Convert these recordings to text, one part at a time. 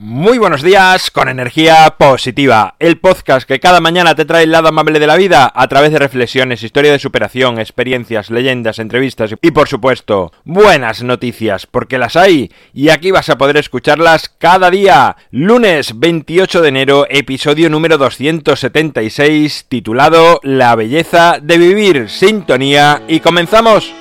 Muy buenos días con energía positiva, el podcast que cada mañana te trae el lado amable de la vida a través de reflexiones, historia de superación, experiencias, leyendas, entrevistas y por supuesto buenas noticias porque las hay y aquí vas a poder escucharlas cada día. Lunes 28 de enero, episodio número 276 titulado La belleza de vivir, sintonía y comenzamos.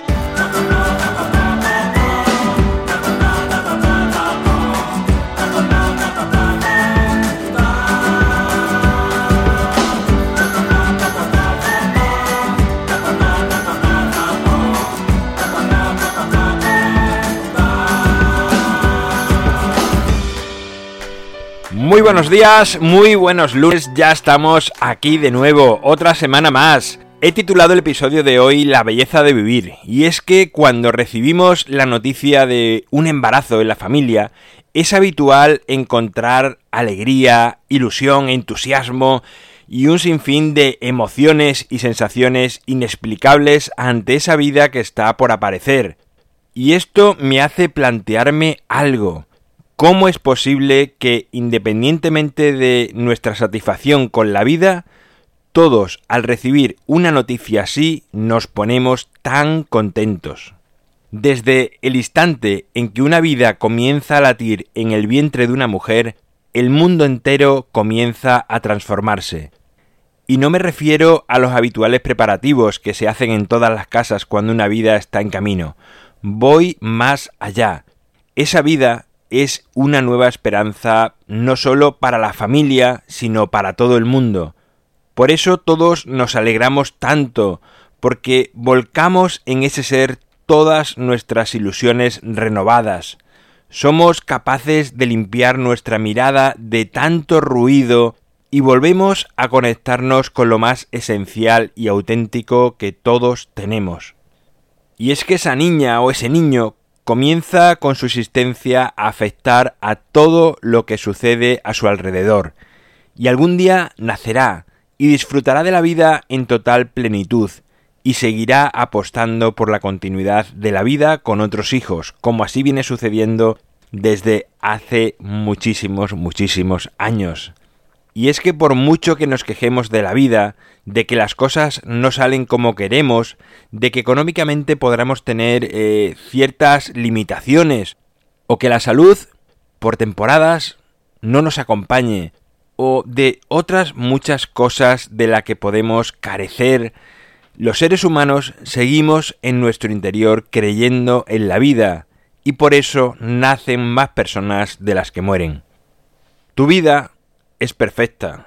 Muy buenos días, muy buenos lunes, ya estamos aquí de nuevo, otra semana más. He titulado el episodio de hoy La belleza de vivir, y es que cuando recibimos la noticia de un embarazo en la familia, es habitual encontrar alegría, ilusión, entusiasmo y un sinfín de emociones y sensaciones inexplicables ante esa vida que está por aparecer. Y esto me hace plantearme algo. ¿Cómo es posible que, independientemente de nuestra satisfacción con la vida, todos al recibir una noticia así nos ponemos tan contentos? Desde el instante en que una vida comienza a latir en el vientre de una mujer, el mundo entero comienza a transformarse. Y no me refiero a los habituales preparativos que se hacen en todas las casas cuando una vida está en camino. Voy más allá. Esa vida es una nueva esperanza no solo para la familia, sino para todo el mundo. Por eso todos nos alegramos tanto, porque volcamos en ese ser todas nuestras ilusiones renovadas. Somos capaces de limpiar nuestra mirada de tanto ruido y volvemos a conectarnos con lo más esencial y auténtico que todos tenemos. Y es que esa niña o ese niño comienza con su existencia a afectar a todo lo que sucede a su alrededor, y algún día nacerá y disfrutará de la vida en total plenitud, y seguirá apostando por la continuidad de la vida con otros hijos, como así viene sucediendo desde hace muchísimos, muchísimos años. Y es que por mucho que nos quejemos de la vida, de que las cosas no salen como queremos, de que económicamente podremos tener eh, ciertas limitaciones, o que la salud, por temporadas, no nos acompañe, o de otras muchas cosas de las que podemos carecer, los seres humanos seguimos en nuestro interior creyendo en la vida, y por eso nacen más personas de las que mueren. Tu vida es perfecta.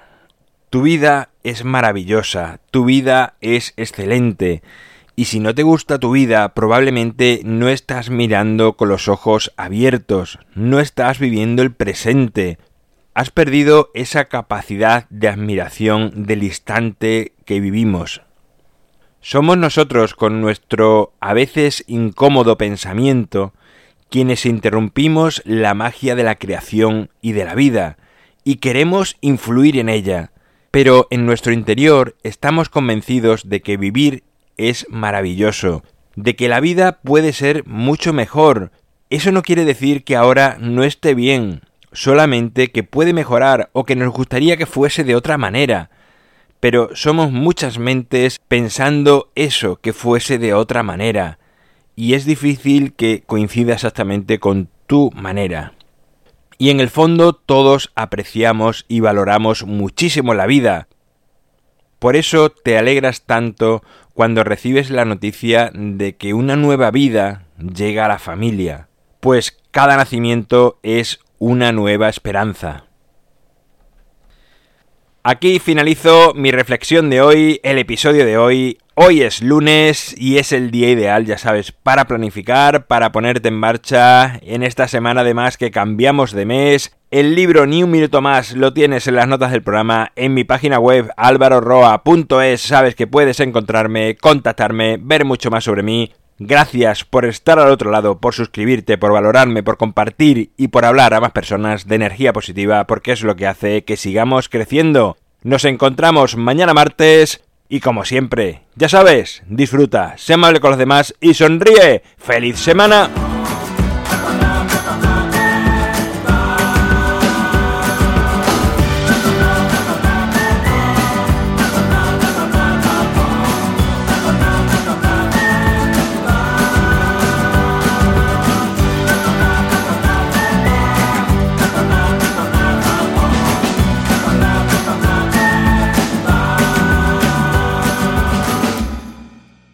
Tu vida es maravillosa, tu vida es excelente. Y si no te gusta tu vida, probablemente no estás mirando con los ojos abiertos, no estás viviendo el presente. Has perdido esa capacidad de admiración del instante que vivimos. Somos nosotros, con nuestro a veces incómodo pensamiento, quienes interrumpimos la magia de la creación y de la vida, y queremos influir en ella, pero en nuestro interior estamos convencidos de que vivir es maravilloso, de que la vida puede ser mucho mejor. Eso no quiere decir que ahora no esté bien, solamente que puede mejorar o que nos gustaría que fuese de otra manera. Pero somos muchas mentes pensando eso, que fuese de otra manera, y es difícil que coincida exactamente con tu manera. Y en el fondo todos apreciamos y valoramos muchísimo la vida. Por eso te alegras tanto cuando recibes la noticia de que una nueva vida llega a la familia, pues cada nacimiento es una nueva esperanza. Aquí finalizo mi reflexión de hoy, el episodio de hoy. Hoy es lunes y es el día ideal, ya sabes, para planificar, para ponerte en marcha. En esta semana además que cambiamos de mes. El libro Ni un minuto más lo tienes en las notas del programa en mi página web alvaroroa.es. Sabes que puedes encontrarme, contactarme, ver mucho más sobre mí. Gracias por estar al otro lado, por suscribirte, por valorarme, por compartir y por hablar a más personas de energía positiva, porque es lo que hace que sigamos creciendo. Nos encontramos mañana martes y como siempre, ya sabes, disfruta, sé amable con los demás y sonríe. ¡Feliz semana!